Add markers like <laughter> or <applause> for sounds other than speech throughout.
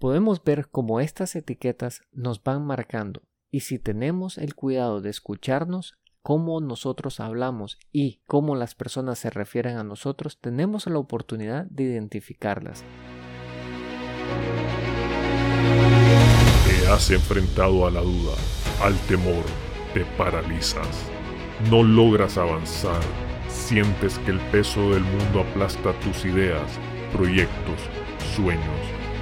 Podemos ver cómo estas etiquetas nos van marcando y si tenemos el cuidado de escucharnos, cómo nosotros hablamos y cómo las personas se refieren a nosotros, tenemos la oportunidad de identificarlas. Te has enfrentado a la duda, al temor, te paralizas, no logras avanzar, sientes que el peso del mundo aplasta tus ideas, proyectos, sueños,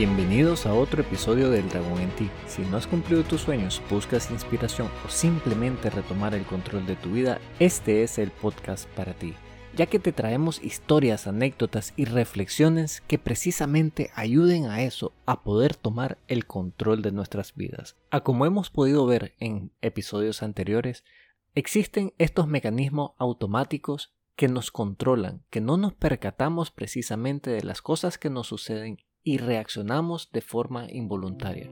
Bienvenidos a otro episodio del Dragón en ti. Si no has cumplido tus sueños, buscas inspiración o simplemente retomar el control de tu vida, este es el podcast para ti ya que te traemos historias, anécdotas y reflexiones que precisamente ayuden a eso, a poder tomar el control de nuestras vidas. A como hemos podido ver en episodios anteriores, existen estos mecanismos automáticos que nos controlan, que no nos percatamos precisamente de las cosas que nos suceden y reaccionamos de forma involuntaria.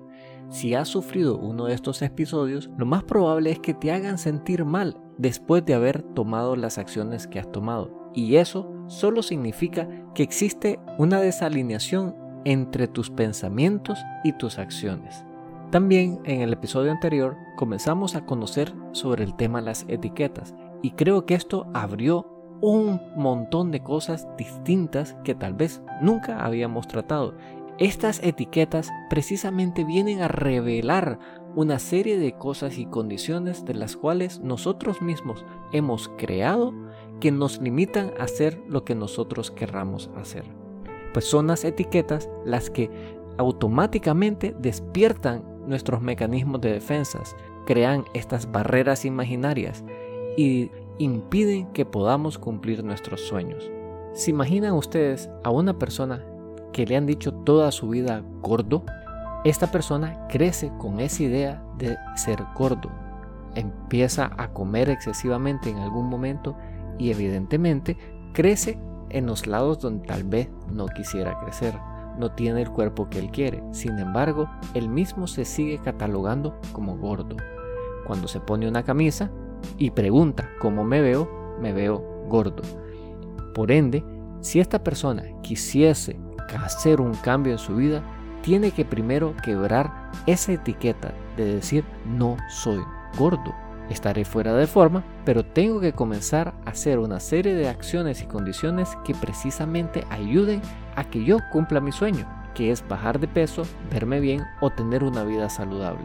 Si has sufrido uno de estos episodios, lo más probable es que te hagan sentir mal después de haber tomado las acciones que has tomado. Y eso solo significa que existe una desalineación entre tus pensamientos y tus acciones. También en el episodio anterior comenzamos a conocer sobre el tema las etiquetas y creo que esto abrió un montón de cosas distintas que tal vez nunca habíamos tratado. Estas etiquetas precisamente vienen a revelar una serie de cosas y condiciones de las cuales nosotros mismos hemos creado que nos limitan a hacer lo que nosotros querramos hacer. Pues son las etiquetas las que automáticamente despiertan nuestros mecanismos de defensas, crean estas barreras imaginarias y impiden que podamos cumplir nuestros sueños. ¿Se imaginan ustedes a una persona que le han dicho toda su vida gordo? Esta persona crece con esa idea de ser gordo. Empieza a comer excesivamente en algún momento y evidentemente crece en los lados donde tal vez no quisiera crecer. No tiene el cuerpo que él quiere. Sin embargo, él mismo se sigue catalogando como gordo. Cuando se pone una camisa, y pregunta cómo me veo, me veo gordo. Por ende, si esta persona quisiese hacer un cambio en su vida, tiene que primero quebrar esa etiqueta de decir no soy gordo. Estaré fuera de forma, pero tengo que comenzar a hacer una serie de acciones y condiciones que precisamente ayuden a que yo cumpla mi sueño, que es bajar de peso, verme bien o tener una vida saludable.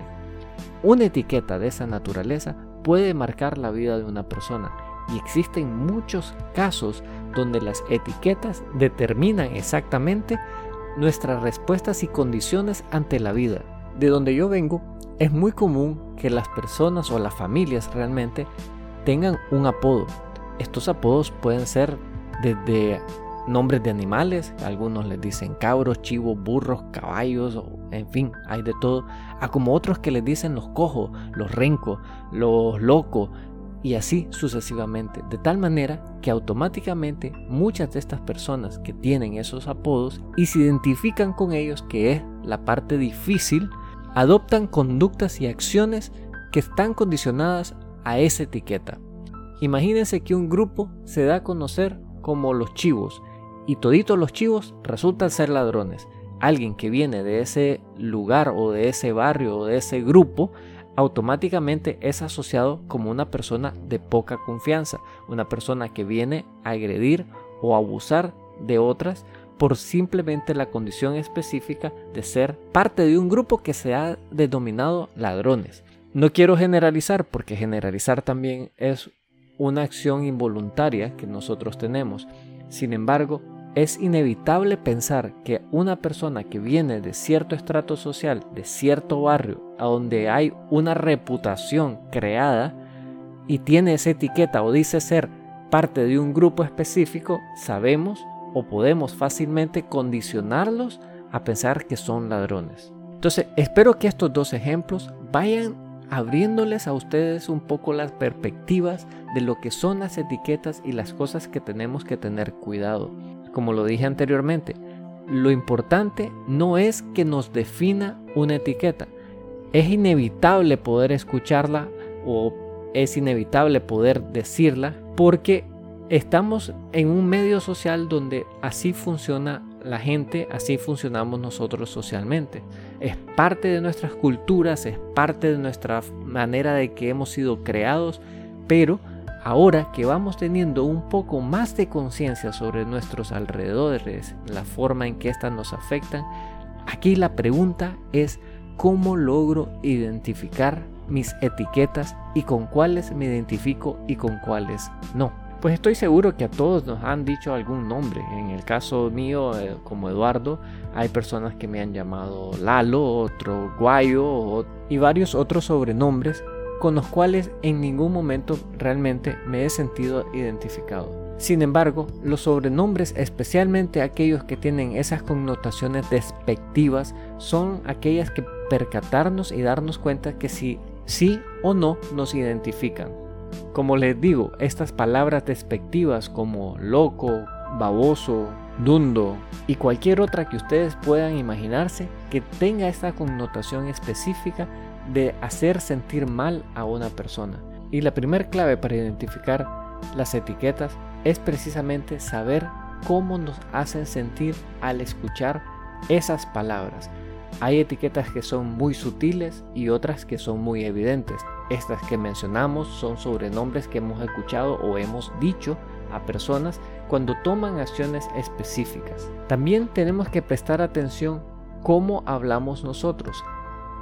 Una etiqueta de esa naturaleza puede marcar la vida de una persona y existen muchos casos donde las etiquetas determinan exactamente nuestras respuestas y condiciones ante la vida. De donde yo vengo, es muy común que las personas o las familias realmente tengan un apodo. Estos apodos pueden ser desde nombres de animales, algunos les dicen cabros, chivos, burros, caballos, en fin, hay de todo, a como otros que les dicen los cojos, los rencos, los locos, y así sucesivamente, de tal manera que automáticamente muchas de estas personas que tienen esos apodos y se identifican con ellos, que es la parte difícil, adoptan conductas y acciones que están condicionadas a esa etiqueta. Imagínense que un grupo se da a conocer como los chivos y toditos los chivos resultan ser ladrones. Alguien que viene de ese lugar o de ese barrio o de ese grupo automáticamente es asociado como una persona de poca confianza, una persona que viene a agredir o abusar de otras por simplemente la condición específica de ser parte de un grupo que se ha denominado ladrones. No quiero generalizar porque generalizar también es una acción involuntaria que nosotros tenemos. Sin embargo, es inevitable pensar que una persona que viene de cierto estrato social, de cierto barrio, a donde hay una reputación creada y tiene esa etiqueta o dice ser parte de un grupo específico, sabemos o podemos fácilmente condicionarlos a pensar que son ladrones. Entonces, espero que estos dos ejemplos vayan abriéndoles a ustedes un poco las perspectivas de lo que son las etiquetas y las cosas que tenemos que tener cuidado. Como lo dije anteriormente, lo importante no es que nos defina una etiqueta. Es inevitable poder escucharla o es inevitable poder decirla porque estamos en un medio social donde así funciona la gente, así funcionamos nosotros socialmente. Es parte de nuestras culturas, es parte de nuestra manera de que hemos sido creados, pero ahora que vamos teniendo un poco más de conciencia sobre nuestros alrededores, la forma en que éstas nos afectan, aquí la pregunta es cómo logro identificar mis etiquetas y con cuáles me identifico y con cuáles no. Pues estoy seguro que a todos nos han dicho algún nombre. En el caso mío, eh, como Eduardo, hay personas que me han llamado Lalo, otro Guayo y varios otros sobrenombres con los cuales en ningún momento realmente me he sentido identificado. Sin embargo, los sobrenombres, especialmente aquellos que tienen esas connotaciones despectivas, son aquellas que percatarnos y darnos cuenta que si sí o no nos identifican. Como les digo, estas palabras despectivas como loco, baboso, dundo y cualquier otra que ustedes puedan imaginarse que tenga esta connotación específica de hacer sentir mal a una persona. Y la primera clave para identificar las etiquetas es precisamente saber cómo nos hacen sentir al escuchar esas palabras. Hay etiquetas que son muy sutiles y otras que son muy evidentes. Estas que mencionamos son sobrenombres que hemos escuchado o hemos dicho a personas cuando toman acciones específicas. También tenemos que prestar atención cómo hablamos nosotros,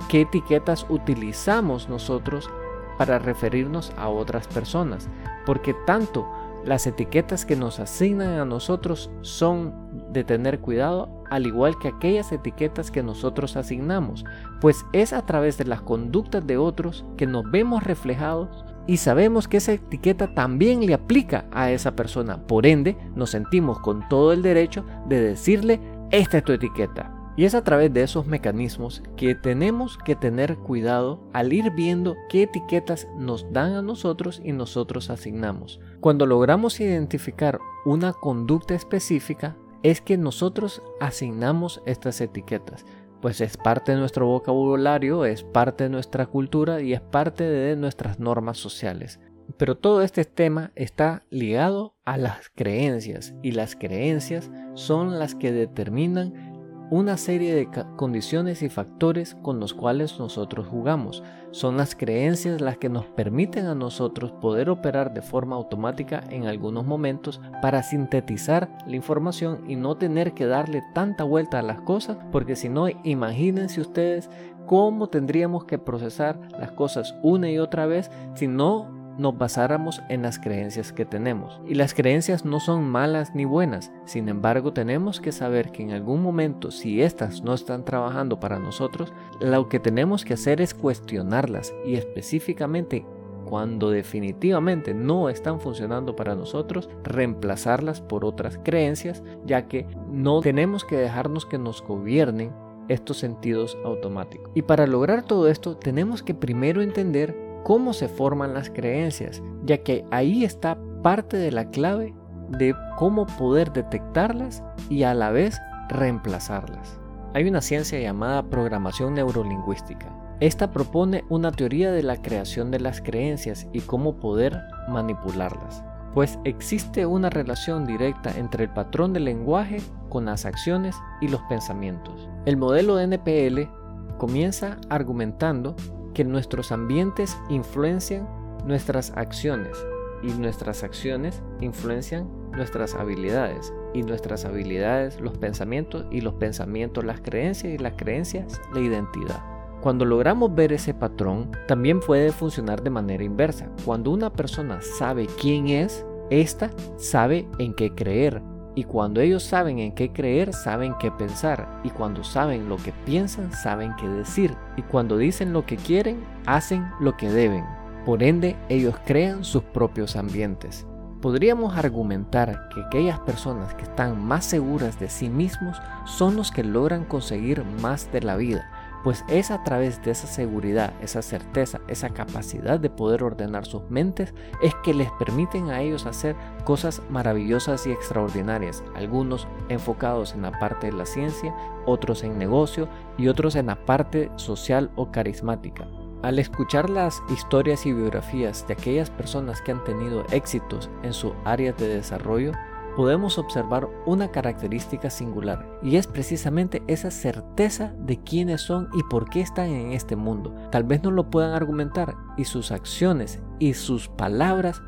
qué etiquetas utilizamos nosotros para referirnos a otras personas, porque tanto las etiquetas que nos asignan a nosotros son de tener cuidado, al igual que aquellas etiquetas que nosotros asignamos, pues es a través de las conductas de otros que nos vemos reflejados y sabemos que esa etiqueta también le aplica a esa persona. Por ende, nos sentimos con todo el derecho de decirle, esta es tu etiqueta. Y es a través de esos mecanismos que tenemos que tener cuidado al ir viendo qué etiquetas nos dan a nosotros y nosotros asignamos. Cuando logramos identificar una conducta específica, es que nosotros asignamos estas etiquetas. Pues es parte de nuestro vocabulario, es parte de nuestra cultura y es parte de nuestras normas sociales. Pero todo este tema está ligado a las creencias y las creencias son las que determinan una serie de condiciones y factores con los cuales nosotros jugamos. Son las creencias las que nos permiten a nosotros poder operar de forma automática en algunos momentos para sintetizar la información y no tener que darle tanta vuelta a las cosas, porque si no, imagínense ustedes cómo tendríamos que procesar las cosas una y otra vez si no nos basáramos en las creencias que tenemos. Y las creencias no son malas ni buenas, sin embargo tenemos que saber que en algún momento si éstas no están trabajando para nosotros, lo que tenemos que hacer es cuestionarlas y específicamente cuando definitivamente no están funcionando para nosotros, reemplazarlas por otras creencias, ya que no tenemos que dejarnos que nos gobiernen estos sentidos automáticos. Y para lograr todo esto tenemos que primero entender cómo se forman las creencias, ya que ahí está parte de la clave de cómo poder detectarlas y a la vez reemplazarlas. Hay una ciencia llamada programación neurolingüística. Esta propone una teoría de la creación de las creencias y cómo poder manipularlas, pues existe una relación directa entre el patrón del lenguaje con las acciones y los pensamientos. El modelo de NPL comienza argumentando que nuestros ambientes influencian nuestras acciones y nuestras acciones influencian nuestras habilidades y nuestras habilidades los pensamientos y los pensamientos las creencias y las creencias la identidad. Cuando logramos ver ese patrón, también puede funcionar de manera inversa. Cuando una persona sabe quién es, ésta sabe en qué creer, y cuando ellos saben en qué creer, saben qué pensar. Y cuando saben lo que piensan, saben qué decir. Y cuando dicen lo que quieren, hacen lo que deben. Por ende, ellos crean sus propios ambientes. Podríamos argumentar que aquellas personas que están más seguras de sí mismos son los que logran conseguir más de la vida, pues es a través de esa seguridad, esa certeza, esa capacidad de poder ordenar sus mentes, es que les permiten a ellos hacer cosas maravillosas y extraordinarias, algunos enfocados en la parte de la ciencia, otros en negocio y otros en la parte social o carismática. Al escuchar las historias y biografías de aquellas personas que han tenido éxitos en su área de desarrollo, podemos observar una característica singular y es precisamente esa certeza de quiénes son y por qué están en este mundo. Tal vez no lo puedan argumentar y sus acciones y sus palabras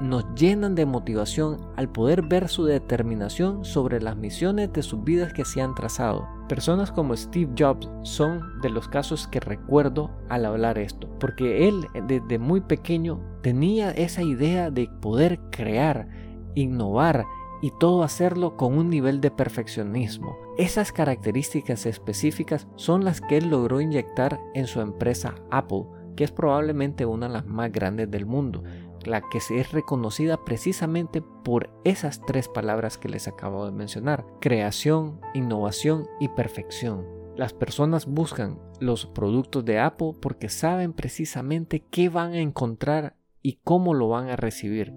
nos llenan de motivación al poder ver su determinación sobre las misiones de sus vidas que se han trazado. Personas como Steve Jobs son de los casos que recuerdo al hablar esto, porque él desde muy pequeño tenía esa idea de poder crear, innovar y todo hacerlo con un nivel de perfeccionismo. Esas características específicas son las que él logró inyectar en su empresa Apple, que es probablemente una de las más grandes del mundo la que se es reconocida precisamente por esas tres palabras que les acabo de mencionar, creación, innovación y perfección. Las personas buscan los productos de Apple porque saben precisamente qué van a encontrar y cómo lo van a recibir.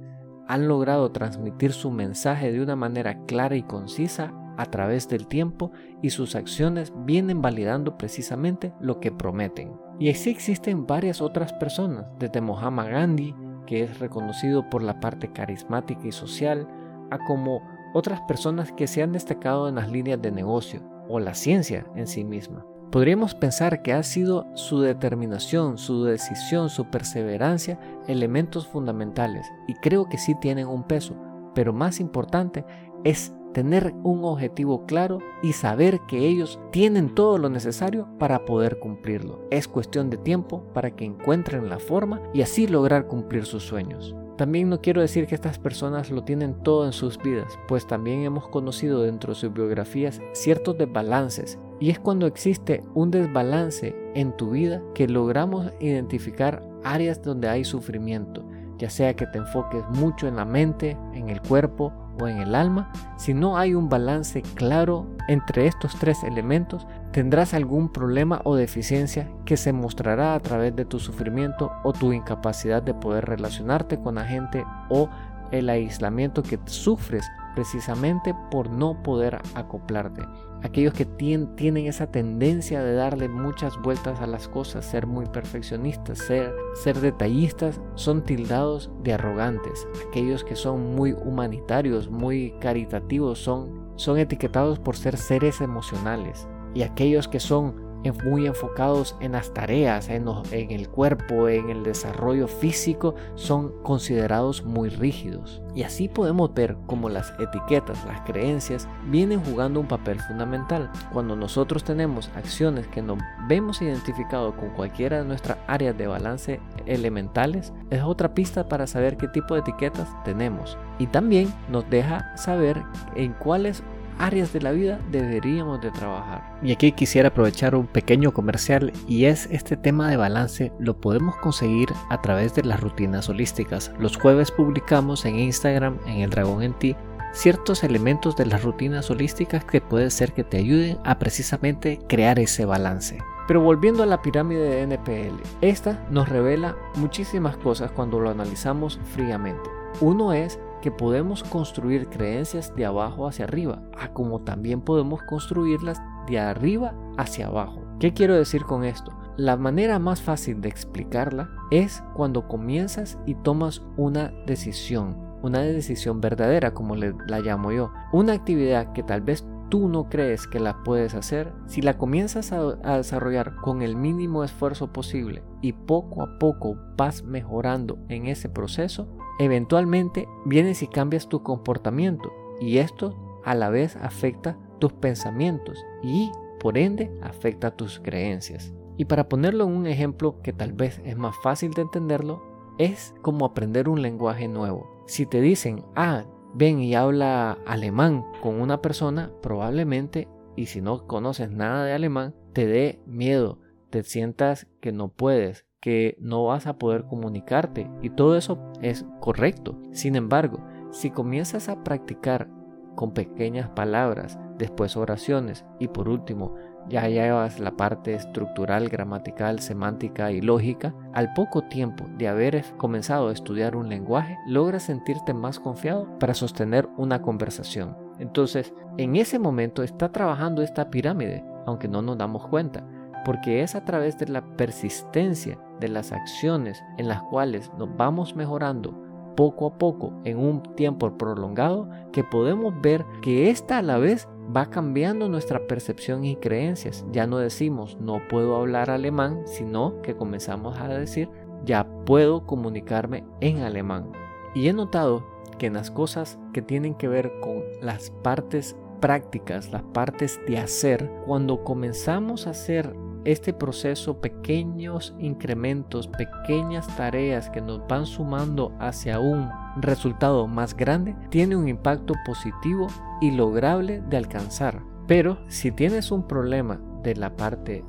Han logrado transmitir su mensaje de una manera clara y concisa a través del tiempo y sus acciones vienen validando precisamente lo que prometen. Y así existen varias otras personas, desde Mohammed Gandhi, que es reconocido por la parte carismática y social, a como otras personas que se han destacado en las líneas de negocio o la ciencia en sí misma. Podríamos pensar que ha sido su determinación, su decisión, su perseverancia elementos fundamentales y creo que sí tienen un peso, pero más importante es tener un objetivo claro y saber que ellos tienen todo lo necesario para poder cumplirlo. Es cuestión de tiempo para que encuentren la forma y así lograr cumplir sus sueños. También no quiero decir que estas personas lo tienen todo en sus vidas, pues también hemos conocido dentro de sus biografías ciertos desbalances y es cuando existe un desbalance en tu vida que logramos identificar áreas donde hay sufrimiento, ya sea que te enfoques mucho en la mente, en el cuerpo o en el alma, si no hay un balance claro entre estos tres elementos, tendrás algún problema o deficiencia que se mostrará a través de tu sufrimiento o tu incapacidad de poder relacionarte con la gente o el aislamiento que sufres precisamente por no poder acoplarte. Aquellos que tienen esa tendencia de darle muchas vueltas a las cosas, ser muy perfeccionistas, ser, ser detallistas, son tildados de arrogantes. Aquellos que son muy humanitarios, muy caritativos, son, son etiquetados por ser seres emocionales. Y aquellos que son muy enfocados en las tareas, en, el cuerpo, en el desarrollo físico, son considerados muy rígidos. Y así podemos ver cómo las etiquetas, las creencias, vienen jugando un papel fundamental. Cuando nosotros tenemos acciones que nos vemos identificados con cualquiera de nuestras áreas de balance elementales, es otra pista para saber qué tipo de etiquetas tenemos. Y también nos deja saber en cuáles áreas de la vida deberíamos de trabajar. Y aquí quisiera aprovechar un pequeño comercial y es este tema de balance lo podemos conseguir a través de las rutinas holísticas. Los jueves publicamos en Instagram, en el dragón en ti, ciertos elementos de las rutinas holísticas que puede ser que te ayuden a precisamente crear ese balance. Pero volviendo a la pirámide de NPL, esta nos revela muchísimas cosas cuando lo analizamos fríamente. Uno es que podemos construir creencias de abajo hacia arriba, a como también podemos construirlas de arriba hacia abajo. ¿Qué quiero decir con esto? La manera más fácil de explicarla es cuando comienzas y tomas una decisión, una decisión verdadera como la llamo yo, una actividad que tal vez tú no crees que la puedes hacer, si la comienzas a, a, desarrollar con el mínimo esfuerzo posible y poco a poco vas mejorando en ese proceso, eventualmente vienes y cambias tu comportamiento y esto a la vez afecta tus pensamientos y por ende afecta tus creencias. Y para ponerlo en un ejemplo que tal vez es más fácil de entenderlo, es como aprender un lenguaje nuevo. Si te dicen, ah, ven y habla alemán con una persona, probablemente, y si no conoces nada de alemán, te dé miedo, te sientas que no puedes, que no vas a poder comunicarte y todo eso es correcto. Sin embargo, si comienzas a practicar con pequeñas palabras, después oraciones y por último ya llevas la parte estructural, gramatical, semántica y lógica, al poco tiempo de haber comenzado a estudiar un lenguaje, logras sentirte más confiado para sostener una conversación. Entonces, en ese momento está trabajando esta pirámide, aunque no nos damos cuenta, porque es a través de la persistencia de las acciones en las cuales nos vamos mejorando poco a poco en un tiempo prolongado que podemos ver que esta a la vez va cambiando nuestra percepción y creencias. Ya no decimos no puedo hablar alemán, sino que comenzamos a decir ya puedo comunicarme en alemán. Y he notado que en las cosas que tienen que ver con las partes prácticas, las partes de hacer, cuando comenzamos a hacer este proceso, pequeños incrementos, pequeñas tareas que nos van sumando hacia un resultado más grande, tiene un impacto positivo y lograble de alcanzar. Pero si tienes un problema de la parte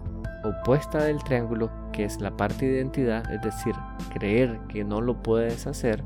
opuesta del triángulo, que es la parte de identidad, es decir, creer que no lo puedes hacer,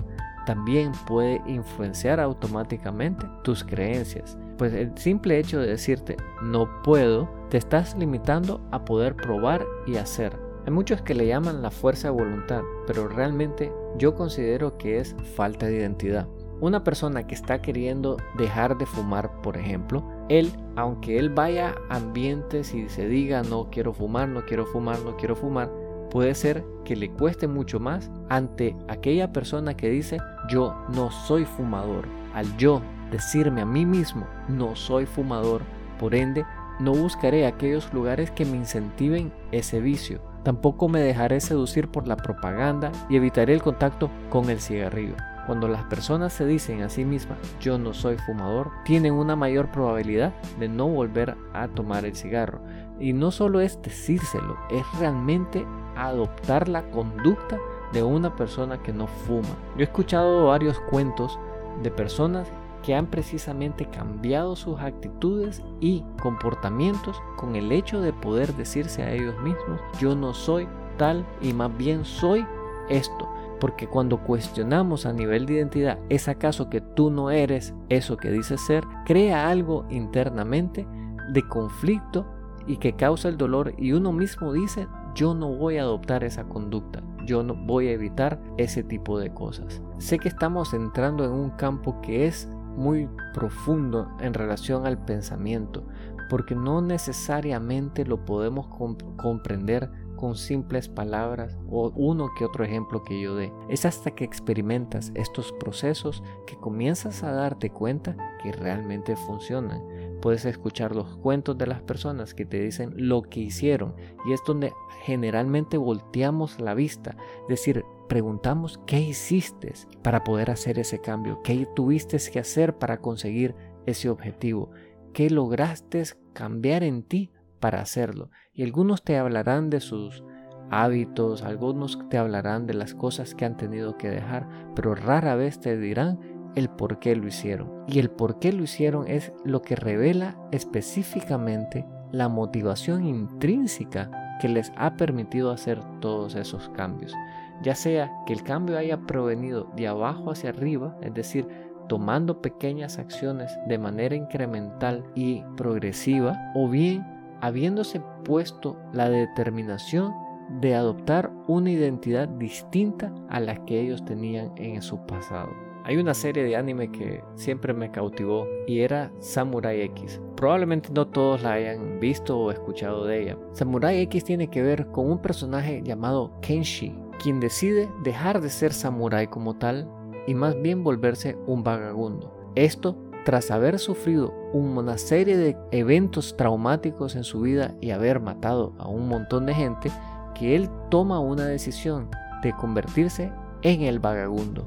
también puede influenciar automáticamente tus creencias. Pues el simple hecho de decirte no puedo, te estás limitando a poder probar y hacer. Hay muchos que le llaman la fuerza de voluntad, pero realmente yo considero que es falta de identidad. Una persona que está queriendo dejar de fumar, por ejemplo, él, aunque él vaya a ambientes y se diga no quiero fumar, no quiero fumar, no quiero fumar, puede ser que le cueste mucho más ante aquella persona que dice yo no soy fumador. Al yo decirme a mí mismo no soy fumador, por ende no buscaré aquellos lugares que me incentiven ese vicio. Tampoco me dejaré seducir por la propaganda y evitaré el contacto con el cigarrillo. Cuando las personas se dicen a sí mismas yo no soy fumador, tienen una mayor probabilidad de no volver a tomar el cigarro. Y no solo es decírselo, es realmente adoptar la conducta de una persona que no fuma. Yo he escuchado varios cuentos de personas que han precisamente cambiado sus actitudes y comportamientos con el hecho de poder decirse a ellos mismos, yo no soy tal y más bien soy esto. Porque cuando cuestionamos a nivel de identidad, ¿es acaso que tú no eres eso que dices ser? Crea algo internamente de conflicto y que causa el dolor y uno mismo dice, yo no voy a adoptar esa conducta, yo no voy a evitar ese tipo de cosas. Sé que estamos entrando en un campo que es muy profundo en relación al pensamiento, porque no necesariamente lo podemos comprender con simples palabras o uno que otro ejemplo que yo dé. Es hasta que experimentas estos procesos que comienzas a darte cuenta que realmente funcionan. Puedes escuchar los cuentos de las personas que te dicen lo que hicieron. Y es donde generalmente volteamos la vista, es decir, preguntamos qué hiciste para poder hacer ese cambio, qué tuviste que hacer para conseguir ese objetivo, qué lograste cambiar en ti para hacerlo. Y algunos te hablarán de sus hábitos, algunos te hablarán de las cosas que han tenido que dejar, pero rara vez te dirán el por qué lo hicieron. Y el por qué lo hicieron es lo que revela específicamente la motivación intrínseca que les ha permitido hacer todos esos cambios. Ya sea que el cambio haya provenido de abajo hacia arriba, es decir, tomando pequeñas acciones de manera incremental y progresiva, o bien habiéndose puesto la determinación de adoptar una identidad distinta a la que ellos tenían en su pasado. Hay una serie de anime que siempre me cautivó y era Samurai X. Probablemente no todos la hayan visto o escuchado de ella. Samurai X tiene que ver con un personaje llamado Kenshi, quien decide dejar de ser samurai como tal y más bien volverse un vagabundo. Esto tras haber sufrido una serie de eventos traumáticos en su vida y haber matado a un montón de gente, que él toma una decisión de convertirse en el vagabundo.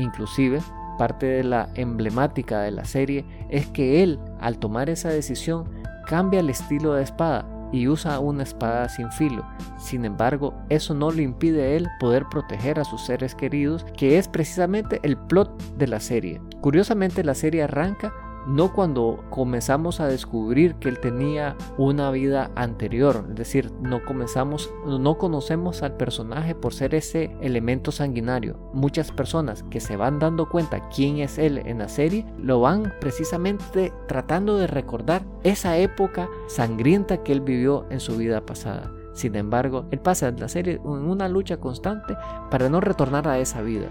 Inclusive, parte de la emblemática de la serie es que él, al tomar esa decisión, cambia el estilo de espada y usa una espada sin filo. Sin embargo, eso no le impide a él poder proteger a sus seres queridos, que es precisamente el plot de la serie. Curiosamente, la serie arranca no cuando comenzamos a descubrir que él tenía una vida anterior, es decir, no comenzamos, no conocemos al personaje por ser ese elemento sanguinario. Muchas personas que se van dando cuenta quién es él en la serie, lo van precisamente tratando de recordar esa época sangrienta que él vivió en su vida pasada. Sin embargo, él pasa la serie en una lucha constante para no retornar a esa vida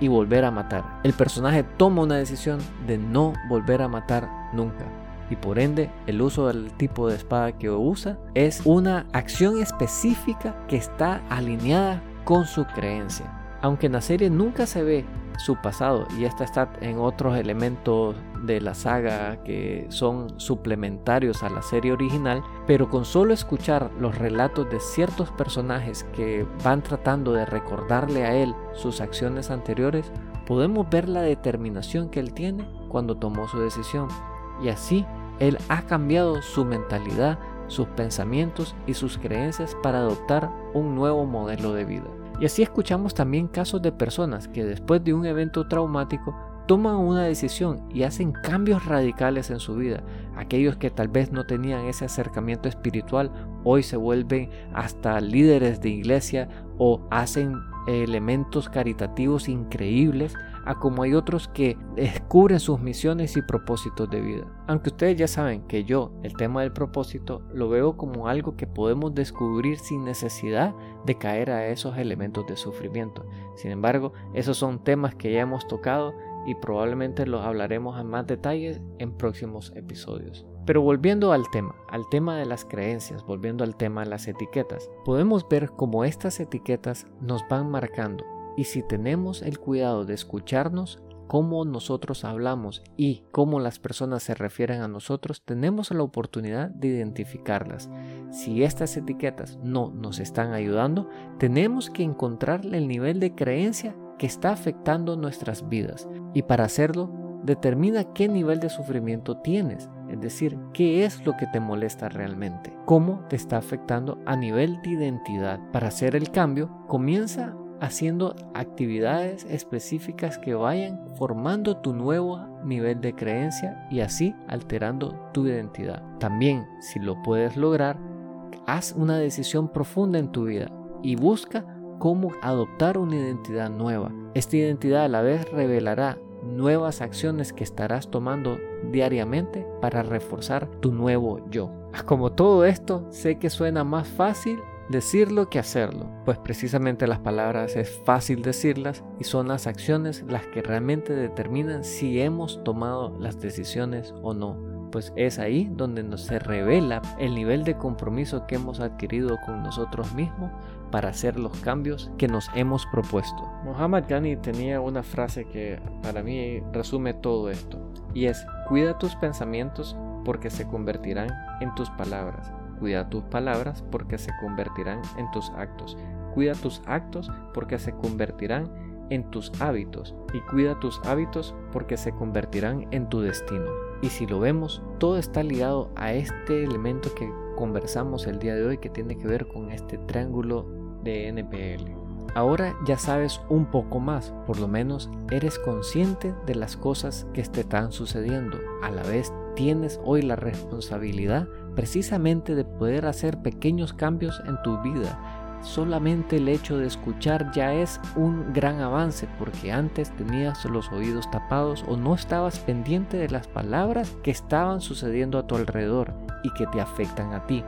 y volver a matar. El personaje toma una decisión de no volver a matar nunca. Y por ende, el uso del tipo de espada que usa es una acción específica que está alineada con su creencia. Aunque en la serie nunca se ve su pasado y esta está en otros elementos de la saga que son suplementarios a la serie original, pero con solo escuchar los relatos de ciertos personajes que van tratando de recordarle a él sus acciones anteriores, podemos ver la determinación que él tiene cuando tomó su decisión. Y así, él ha cambiado su mentalidad, sus pensamientos y sus creencias para adoptar un nuevo modelo de vida. Y así escuchamos también casos de personas que después de un evento traumático toman una decisión y hacen cambios radicales en su vida. Aquellos que tal vez no tenían ese acercamiento espiritual hoy se vuelven hasta líderes de iglesia o hacen elementos caritativos increíbles como hay otros que descubren sus misiones y propósitos de vida. Aunque ustedes ya saben que yo el tema del propósito lo veo como algo que podemos descubrir sin necesidad de caer a esos elementos de sufrimiento. Sin embargo, esos son temas que ya hemos tocado y probablemente los hablaremos en más detalles en próximos episodios. Pero volviendo al tema, al tema de las creencias, volviendo al tema de las etiquetas, podemos ver cómo estas etiquetas nos van marcando y si tenemos el cuidado de escucharnos, cómo nosotros hablamos y cómo las personas se refieren a nosotros, tenemos la oportunidad de identificarlas. Si estas etiquetas no nos están ayudando, tenemos que encontrar el nivel de creencia que está afectando nuestras vidas. Y para hacerlo, determina qué nivel de sufrimiento tienes, es decir, qué es lo que te molesta realmente, cómo te está afectando a nivel de identidad. Para hacer el cambio, comienza haciendo actividades específicas que vayan formando tu nuevo nivel de creencia y así alterando tu identidad. También, si lo puedes lograr, haz una decisión profunda en tu vida y busca cómo adoptar una identidad nueva. Esta identidad a la vez revelará nuevas acciones que estarás tomando diariamente para reforzar tu nuevo yo. <laughs> Como todo esto, sé que suena más fácil decirlo que hacerlo, pues precisamente las palabras es fácil decirlas y son las acciones las que realmente determinan si hemos tomado las decisiones o no. Pues es ahí donde nos se revela el nivel de compromiso que hemos adquirido con nosotros mismos para hacer los cambios que nos hemos propuesto. Muhammad Ghani tenía una frase que para mí resume todo esto y es cuida tus pensamientos porque se convertirán en tus palabras Cuida tus palabras porque se convertirán en tus actos. Cuida tus actos porque se convertirán en tus hábitos. Y cuida tus hábitos porque se convertirán en tu destino. Y si lo vemos, todo está ligado a este elemento que conversamos el día de hoy que tiene que ver con este triángulo de NPL. Ahora ya sabes un poco más, por lo menos eres consciente de las cosas que te están sucediendo. A la vez tienes hoy la responsabilidad precisamente de poder hacer pequeños cambios en tu vida. Solamente el hecho de escuchar ya es un gran avance porque antes tenías los oídos tapados o no estabas pendiente de las palabras que estaban sucediendo a tu alrededor y que te afectan a ti.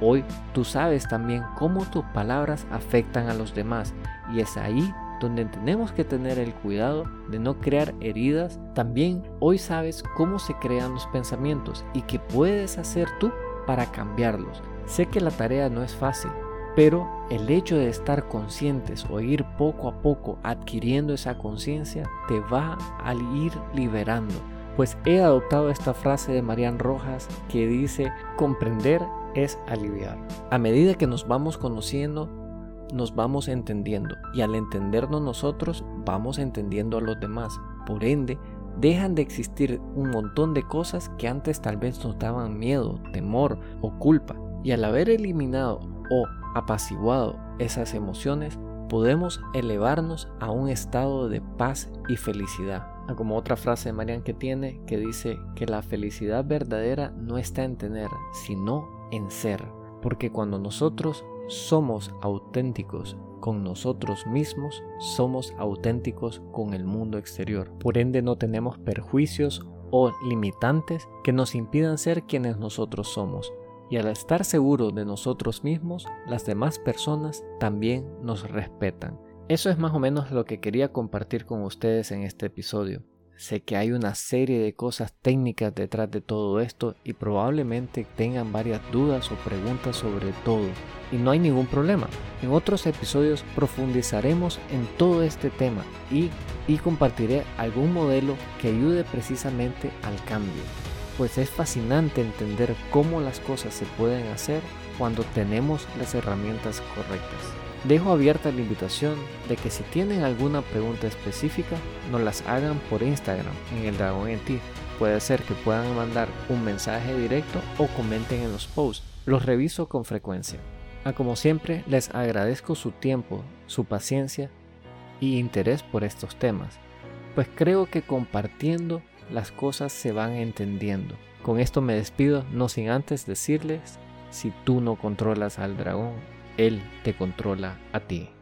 Hoy tú sabes también cómo tus palabras afectan a los demás y es ahí donde tenemos que tener el cuidado de no crear heridas, también hoy sabes cómo se crean los pensamientos y qué puedes hacer tú para cambiarlos. Sé que la tarea no es fácil, pero el hecho de estar conscientes o ir poco a poco adquiriendo esa conciencia te va a ir liberando. Pues he adoptado esta frase de Marian Rojas que dice, comprender es aliviar. A medida que nos vamos conociendo, nos vamos entendiendo y al entendernos nosotros vamos entendiendo a los demás. Por ende, dejan de existir un montón de cosas que antes tal vez nos daban miedo, temor o culpa. Y al haber eliminado o apaciguado esas emociones, podemos elevarnos a un estado de paz y felicidad. Ah, como otra frase de Marian que tiene que dice que la felicidad verdadera no está en tener, sino en ser. Porque cuando nosotros somos auténticos con nosotros mismos, somos auténticos con el mundo exterior. Por ende no tenemos perjuicios o limitantes que nos impidan ser quienes nosotros somos. Y al estar seguros de nosotros mismos, las demás personas también nos respetan. Eso es más o menos lo que quería compartir con ustedes en este episodio. Sé que hay una serie de cosas técnicas detrás de todo esto y probablemente tengan varias dudas o preguntas sobre todo. Y no hay ningún problema. En otros episodios profundizaremos en todo este tema y, y compartiré algún modelo que ayude precisamente al cambio. Pues es fascinante entender cómo las cosas se pueden hacer cuando tenemos las herramientas correctas. Dejo abierta la invitación de que si tienen alguna pregunta específica, nos las hagan por Instagram en el Dragón en ti. Puede ser que puedan mandar un mensaje directo o comenten en los posts. Los reviso con frecuencia. A ah, como siempre, les agradezco su tiempo, su paciencia y interés por estos temas, pues creo que compartiendo las cosas se van entendiendo. Con esto me despido, no sin antes decirles, si tú no controlas al dragón, él te controla a ti.